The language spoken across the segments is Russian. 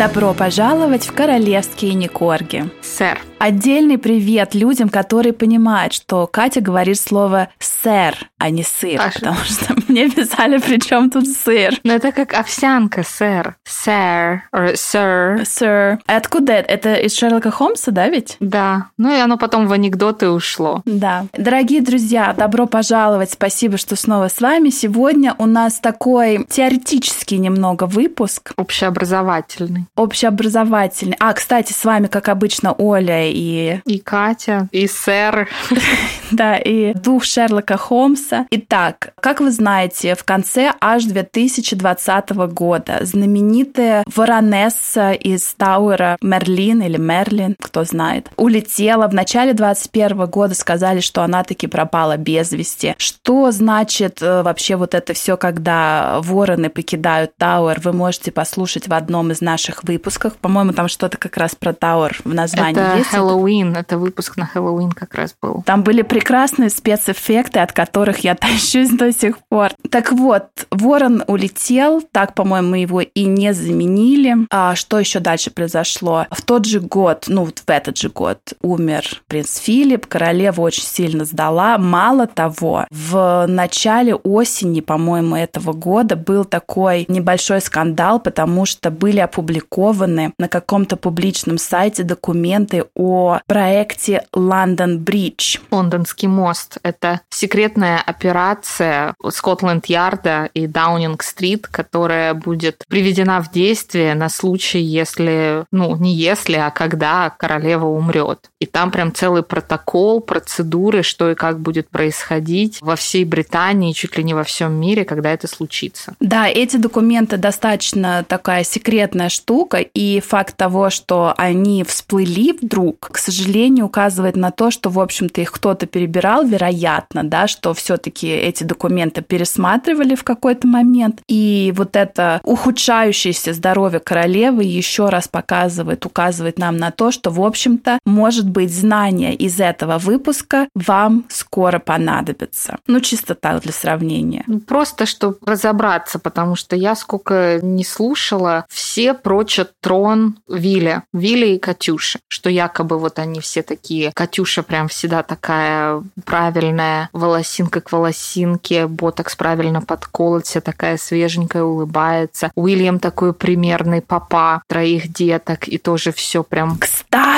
Добро пожаловать в королевские Никорги. Сэр. Отдельный привет людям, которые понимают, что Катя говорит слово «сэр», а не «сыр», Паша. потому что мне писали, при чем тут сыр. Ну, это как овсянка, сэр. Сэр. Sir. Сэр. А откуда это? Это из Шерлока Холмса, да ведь? Да. Ну, и оно потом в анекдоты ушло. Да. Дорогие друзья, добро пожаловать. Спасибо, что снова с вами. Сегодня у нас такой теоретический немного выпуск, Общеобразовательный. общеобразовательный. А, кстати, с вами, как обычно, Оля и И Катя, и сэр. Да, и дух Шерлока Холмса. Итак, как вы знаете, в конце аж 2020 года знаменитая воронесса из Тауэра Мерлин или Мерлин, кто знает, улетела. В начале 2021 года сказали, что она таки пропала без вести. Что значит э, вообще вот это все, когда вороны покидают Тауэр? Вы можете послушать в одном из наших выпусков. По-моему, там что-то как раз про Тауэр в названии Это есть. Хэллоуин. Это выпуск на Хэллоуин как раз был. Там были прекрасные спецэффекты, от которых я тащусь до сих пор. Так вот, Ворон улетел, так, по-моему, его и не заменили. А что еще дальше произошло? В тот же год, ну вот в этот же год, умер принц Филипп, королева очень сильно сдала. Мало того, в начале осени, по-моему, этого года был такой небольшой скандал, потому что были опубликованы на каком-то публичном сайте документы о проекте Лондон Бридж. Лондонский мост. Это секретная операция Скотланд-Ярда и Даунинг-стрит, которая будет приведена в действие на случай, если, ну, не если, а когда королева умрет. И там прям целый протокол, процедуры, что и как будет происходить во всей Британии, чуть ли не во всем мире, когда это случится. Да, эти документы достаточно такая секретная штука, и факт того, что они всплыли вдруг, к сожалению, указывает на то, что, в общем-то, их кто-то перебирал, вероятно, да, что все-таки эти документы пересматривали в какой-то момент, и вот это ухудшающееся здоровье королевы еще раз показывает, указывает нам на то, что, в общем-то, может быть, знания из этого выпуска вам скоро понадобятся. Ну, чисто так для сравнения. Ну, Просто, чтобы разобраться, потому что я сколько не слушала, все прочат трон Вилли, Вилли и Катюши, что якобы вот они все такие, Катюша прям всегда такая правильная, волосинка к волосинке, ботокс правильно подколот, вся такая свеженькая, улыбается. Уильям такой примерный папа троих деток, и тоже все прям Кстати,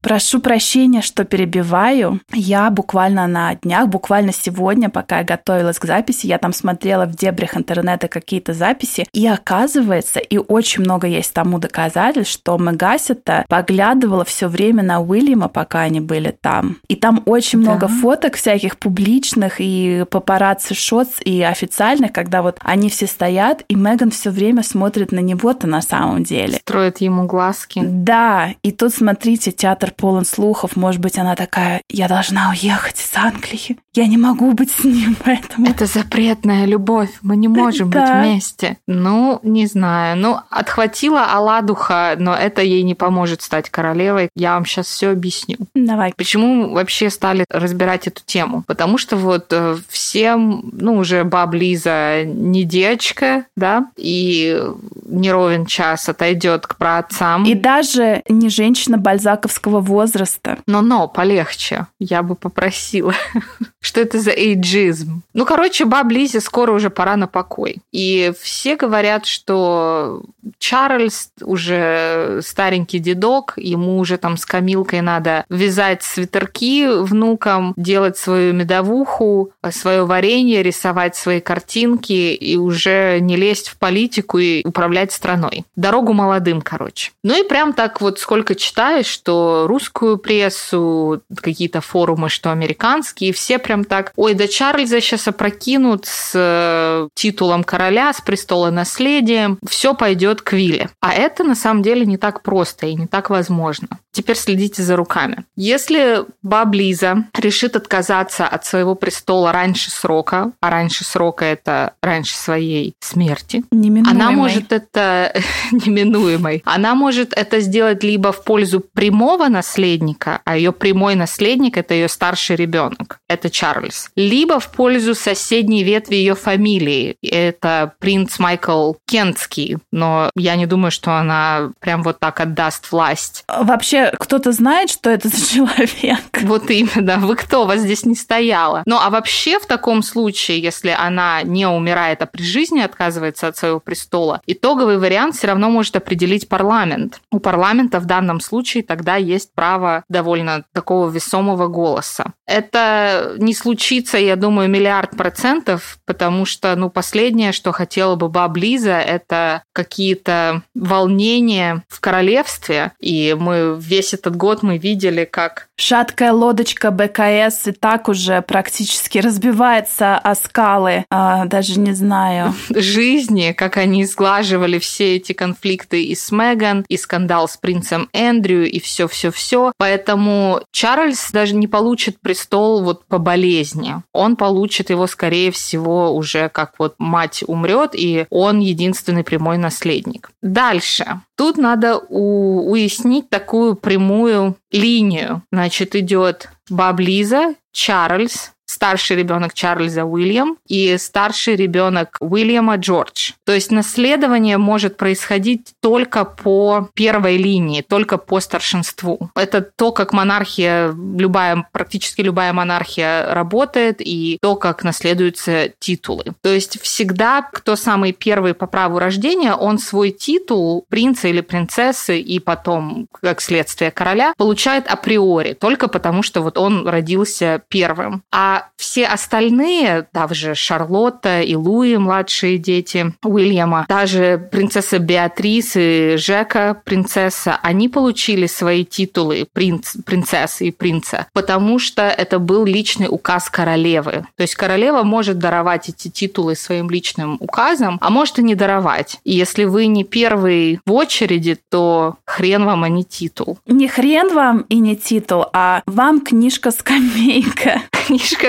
прошу прощения, что перебиваю. Я буквально на днях, буквально сегодня, пока я готовилась к записи, я там смотрела в дебрях интернета какие-то записи, и оказывается, и очень много есть тому доказательств, что Мегасита поглядывала все время на Уильяма, пока они были там. И там очень Да. много фоток всяких публичных и папарацци шотс и официальных, когда вот они все стоят, и Меган все время смотрит на него-то на самом деле. строит ему глазки. Да, и тут, смотрите, театр полон слухов. Может быть, она такая, я должна уехать из Англии. Я не могу быть с ним, поэтому... Это запретная любовь, мы не можем быть Да. вместе. Ну, не знаю. Ну, отхватила Аладуха, но это ей не поможет стать королевой. Я вам сейчас все объясню. Давай. Почему вообще стали разбирать эту тему? Потому что вот э, всем, ну, уже баб Лиза не девочка, да, и не ровен час отойдет к праотцам. И даже не женщина бальзаковского возраста. Но-но, полегче. Я бы попросила. Что это за эйджизм? Ну, короче, баб Лизе скоро уже пора на покой. И все говорят, что Чарльз уже старенький дедок, ему уже там с Камилкой надо вязать свитерки внукам, делать свою медовуху, свое варенье, рисовать свои картинки и уже не лезть в политику и управлять страной. Дорогу молодым, короче. Ну и прям так вот сколько читаешь, что русскую прессу, какие-то форумы, что американские, все прям так, ой, да Чарльза сейчас опрокинут с э, титулом короля, с престола наследием, все пойдет к Вилле. А это на самом деле не так просто и не так возможно. Теперь следите за руками. Если баб Лиза решит отказаться от своего престола раньше срока, а раньше срока это раньше своей смерти, она может это неминуемой. Она может это сделать либо в пользу прямого наследника, а ее прямой наследник это ее старший ребенок. Это Чарльз, либо в пользу соседней ветви ее фамилии, это принц Майкл Кентский, но я не думаю, что она прям вот так отдаст власть. Вообще, кто-то знает, что это за человек? Вот именно, вы кто, вас здесь не стояло. Ну, а вообще в таком случае, если она не умирает, а при жизни отказывается от своего престола, итоговый вариант все равно может определить парламент. У парламента в данном случае тогда есть право довольно такого весомого голоса. Это не случится, я думаю, миллиард процентов, потому что, ну, последнее, что хотела бы Баб Лиза, это какие-то волнения в королевстве. И мы весь этот год мы видели, как... Шаткая лодочка БКС и так уже практически разбивается о скалы. А, даже не знаю. Жизни, как они сглаживали все эти конфликты и с Меган, и скандал с принцем Эндрю, и все-все-все. Поэтому Чарльз даже не получит престол вот по болезни. Он получит его, скорее всего, уже как вот мать умрет, и он единственный прямой наследник. Дальше. Тут надо у- уяснить такую прямую линию. Значит, идет Баб Лиза, Чарльз, старший ребенок Чарльза Уильям и старший ребенок Уильяма Джордж. То есть наследование может происходить только по первой линии, только по старшинству. Это то, как монархия, любая, практически любая монархия работает, и то, как наследуются титулы. То есть всегда, кто самый первый по праву рождения, он свой титул принца или принцессы и потом, как следствие короля, получает априори, только потому что вот он родился первым. А все остальные, также Шарлотта и Луи, младшие дети Уильяма, даже принцесса Беатрис и Жека, принцесса, они получили свои титулы принц, принцессы и принца, потому что это был личный указ королевы. То есть королева может даровать эти титулы своим личным указом, а может и не даровать. И если вы не первый в очереди, то хрен вам, а не титул. Не хрен вам и не титул, а вам книжка-скамейка.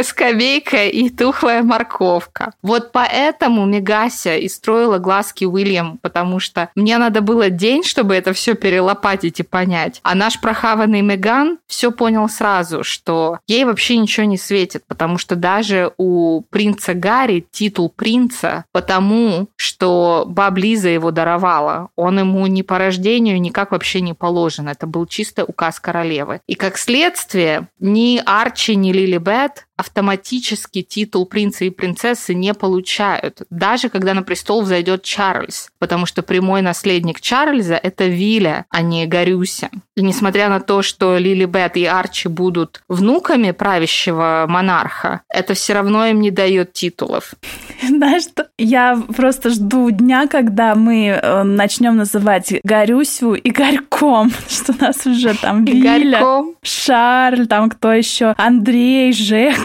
Книжка-скамейка и тухлая морковка. Вот поэтому Мегася и строила глазки Уильям, потому что мне надо было день, чтобы это все перелопатить и понять. А наш прохаванный Меган все понял сразу, что ей вообще ничего не светит, потому что даже у принца Гарри титул принца, потому что баб Лиза его даровала. Он ему ни по рождению никак вообще не положен. Это был чисто указ королевы. И как следствие, ни Арчи, ни Лили Бет автоматически титул принца и принцессы не получают, даже когда на престол взойдет Чарльз, потому что прямой наследник Чарльза – это Виля, а не Горюся. И несмотря на то, что Лили Бет и Арчи будут внуками правящего монарха, это все равно им не дает титулов. Знаешь, что? я просто жду дня, когда мы э, начнем называть Горюсю и Горьком, что у нас уже там Виля, Шарль, там кто еще, Андрей,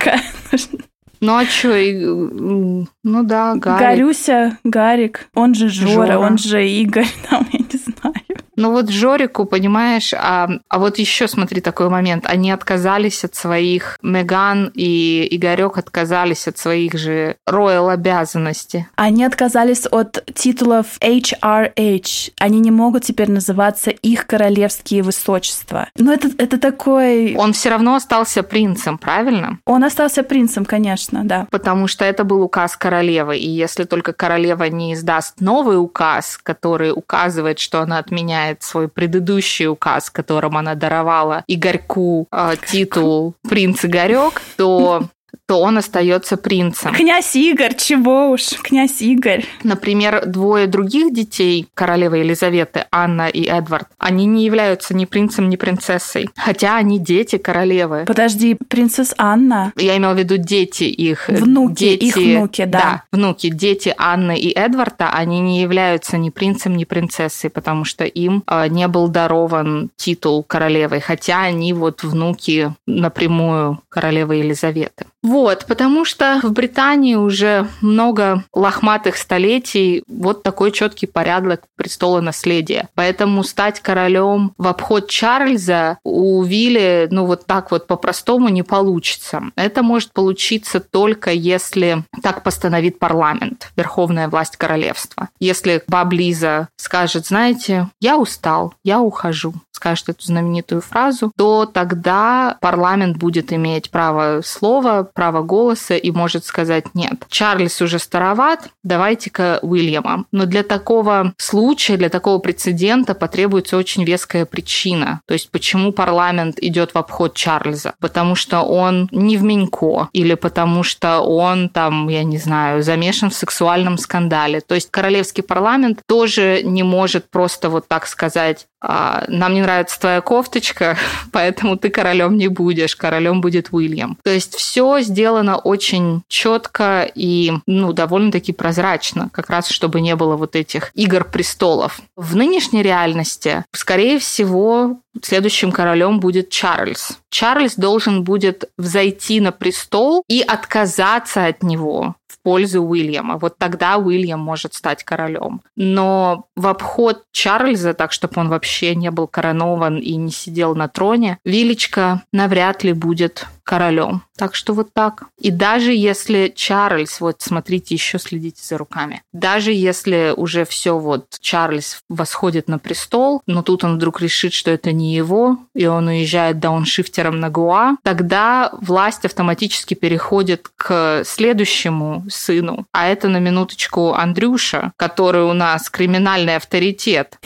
Жека, ну а что, ну да, Гарик. Горюся, Гарик, он же Жора, Жора. он же Игорь, там, я. Ну вот Жорику, понимаешь, а, а вот еще смотри такой момент. Они отказались от своих, Меган и Игорек отказались от своих же роял обязанностей. Они отказались от титулов HRH. Они не могут теперь называться их королевские высочества. Но это, это такой... Он все равно остался принцем, правильно? Он остался принцем, конечно, да. Потому что это был указ королевы. И если только королева не издаст новый указ, который указывает, что она отменяет свой предыдущий указ, которым она даровала Игорьку э, титул «Принц Игорек», то то он остается принцем. Князь Игорь, чего уж, князь Игорь. Например, двое других детей королевы Елизаветы, Анна и Эдвард, они не являются ни принцем, ни принцессой, хотя они дети королевы. Подожди, принцесса Анна? Я имела в виду дети их. Внуки, дети, их внуки, да. Да, внуки, дети Анны и Эдварда, они не являются ни принцем, ни принцессой, потому что им э, не был дарован титул королевы, хотя они вот внуки напрямую королевы Елизаветы. Вот, потому что в Британии уже много лохматых столетий вот такой четкий порядок престола наследия. Поэтому стать королем в обход Чарльза у Вилли, ну вот так вот по-простому не получится. Это может получиться только если так постановит парламент, верховная власть королевства. Если баб Лиза скажет, знаете, я устал, я ухожу, скажет эту знаменитую фразу, то тогда парламент будет иметь право слова, право голоса и может сказать нет. Чарльз уже староват, давайте-ка Уильяма. Но для такого случая, для такого прецедента потребуется очень веская причина. То есть почему парламент идет в обход Чарльза? Потому что он не в Менько или потому что он там, я не знаю, замешан в сексуальном скандале. То есть королевский парламент тоже не может просто вот так сказать, «А, нам не нравится твоя кофточка, поэтому ты королем не будешь, королем будет Уильям. То есть все сделано очень четко и ну, довольно-таки прозрачно, как раз чтобы не было вот этих игр престолов. В нынешней реальности, скорее всего, следующим королем будет Чарльз. Чарльз должен будет взойти на престол и отказаться от него в пользу Уильяма. Вот тогда Уильям может стать королем. Но в обход Чарльза, так чтобы он вообще не был коронован и не сидел на троне, Вилечка навряд ли будет королем. Так что вот так. И даже если Чарльз, вот смотрите, еще следите за руками, даже если уже все вот Чарльз восходит на престол, но тут он вдруг решит, что это не его, и он уезжает дауншифтером на Гуа, тогда власть автоматически переходит к следующему сыну, а это на минуточку Андрюша, который у нас криминальный авторитет.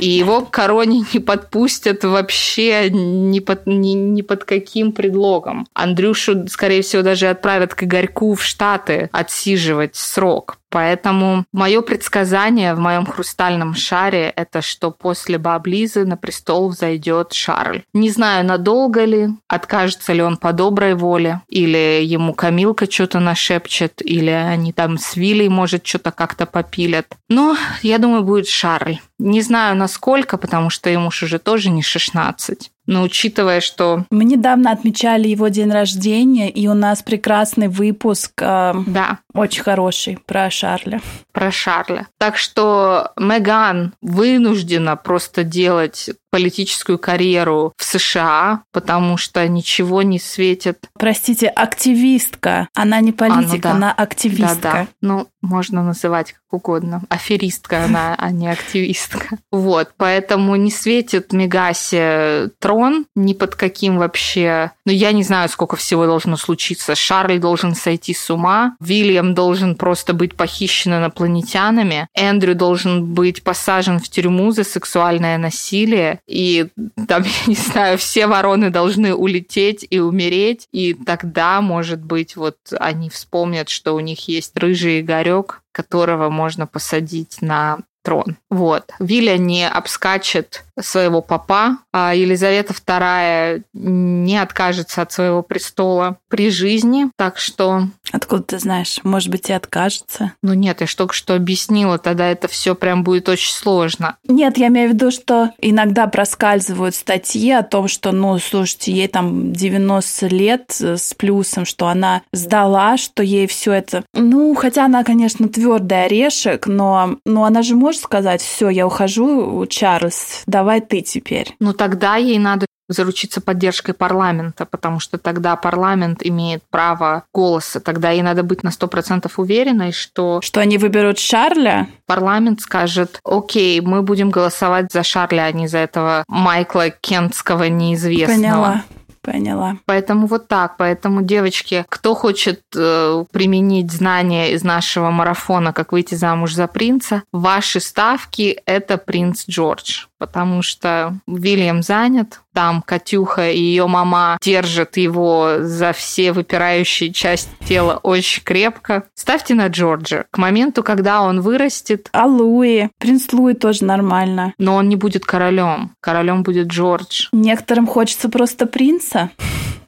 И его короне не подпустят вообще ни под, ни, ни под каким предлогом. Андрюшу, скорее всего, даже отправят к Игорьку в Штаты отсиживать срок. Поэтому мое предсказание в моем хрустальном шаре это, что после Баблизы на престол взойдет Шарль. Не знаю, надолго ли, откажется ли он по доброй воле, или ему Камилка что-то нашепчет, или они там с Вилей, может, что-то как-то попилят. Но я думаю, будет Шарль. Не знаю, насколько, потому что ему уже тоже не 16. Но учитывая, что... Мы недавно отмечали его день рождения, и у нас прекрасный выпуск. Э, да. Очень хороший про Шарля. Про Шарля. Так что Меган вынуждена просто делать политическую карьеру в США, потому что ничего не светит. Простите, активистка. Она не политик, а, ну да. она активистка. Да, да. Ну, можно называть как угодно. Аферистка она, а не активистка. Вот, поэтому не светит Мегасе трон ни под каким вообще... Ну, я не знаю, сколько всего должно случиться. Шарль должен сойти с ума, Вильям должен просто быть похищен инопланетянами, Эндрю должен быть посажен в тюрьму за сексуальное насилие, и там, я не знаю, все вороны должны улететь и умереть, и тогда, может быть, вот они вспомнят, что у них есть рыжий Игорек, которого можно посадить на трон. Вот. Виля не обскачет своего папа, а Елизавета II не откажется от своего престола при жизни, так что... Откуда ты знаешь? Может быть, и откажется? Ну нет, я же только что объяснила, тогда это все прям будет очень сложно. Нет, я имею в виду, что иногда проскальзывают статьи о том, что, ну, слушайте, ей там 90 лет с плюсом, что она сдала, что ей все это... Ну, хотя она, конечно, твердый орешек, но, но она же может сказать, все, я ухожу, Чарльз, давай ты теперь. Ну, тогда ей надо заручиться поддержкой парламента, потому что тогда парламент имеет право голоса. Тогда ей надо быть на сто процентов уверенной, что... Что они выберут Шарля? Парламент скажет, окей, мы будем голосовать за Шарля, а не за этого Майкла Кентского неизвестного. Поняла. Поняла. Поэтому вот так. Поэтому, девочки, кто хочет э, применить знания из нашего марафона, как выйти замуж за принца, ваши ставки – это принц Джордж потому что Вильям занят, там Катюха и ее мама держат его за все выпирающие части тела очень крепко. Ставьте на Джорджа. К моменту, когда он вырастет... А Луи? Принц Луи тоже нормально. Но он не будет королем. Королем будет Джордж. Некоторым хочется просто принца.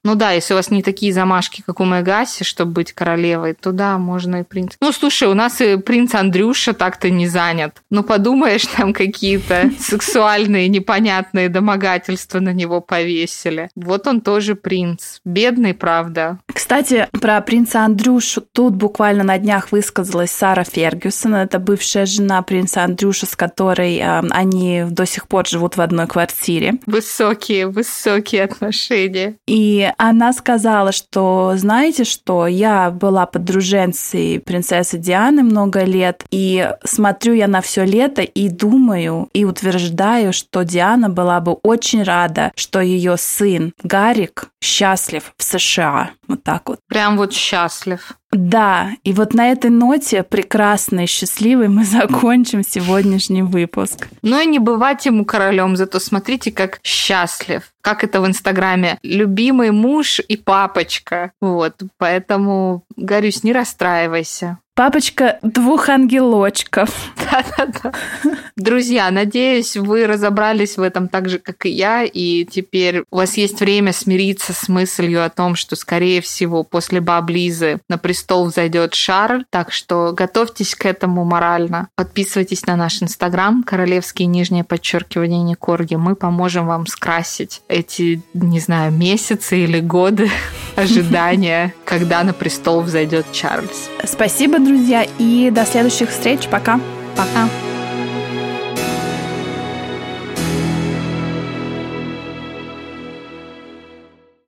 Ну да, если у вас не такие замашки, как у Мегаси, чтобы быть королевой, то да, можно и принц. Ну, слушай, у нас и принц Андрюша так-то не занят. Ну, подумаешь, там какие-то сексуальные непонятные домогательства на него повесили. Вот он тоже принц. Бедный, правда. Кстати, про принца Андрюшу тут буквально на днях высказалась Сара Фергюсон. Это бывшая жена принца Андрюша, с которой э, они до сих пор живут в одной квартире. Высокие, высокие отношения. И она сказала, что, знаете что, я была подруженцей принцессы Дианы много лет, и смотрю я на все лето и думаю, и утверждаю, что Диана была бы очень рада, что ее сын Гарик счастлив в США. Вот так вот. Прям вот счастлив. Да, и вот на этой ноте прекрасной счастливой мы закончим сегодняшний выпуск. Ну и не бывать ему королем, зато смотрите, как счастлив. Как это в Инстаграме? Любимый муж и папочка. Вот, поэтому, Горюсь, не расстраивайся. Папочка двух ангелочков. Да-да-да. Друзья, надеюсь, вы разобрались в этом так же, как и я, и теперь у вас есть время смириться с мыслью о том, что, скорее всего, после Баблизы на престол взойдет Шарль, так что готовьтесь к этому морально. Подписывайтесь на наш Инстаграм, королевские нижнее подчеркивание Никорги. Мы поможем вам скрасить эти, не знаю, месяцы или годы ожидания, когда на престол взойдет Чарльз. Спасибо, друзья, и до следующих встреч. Пока. Пока.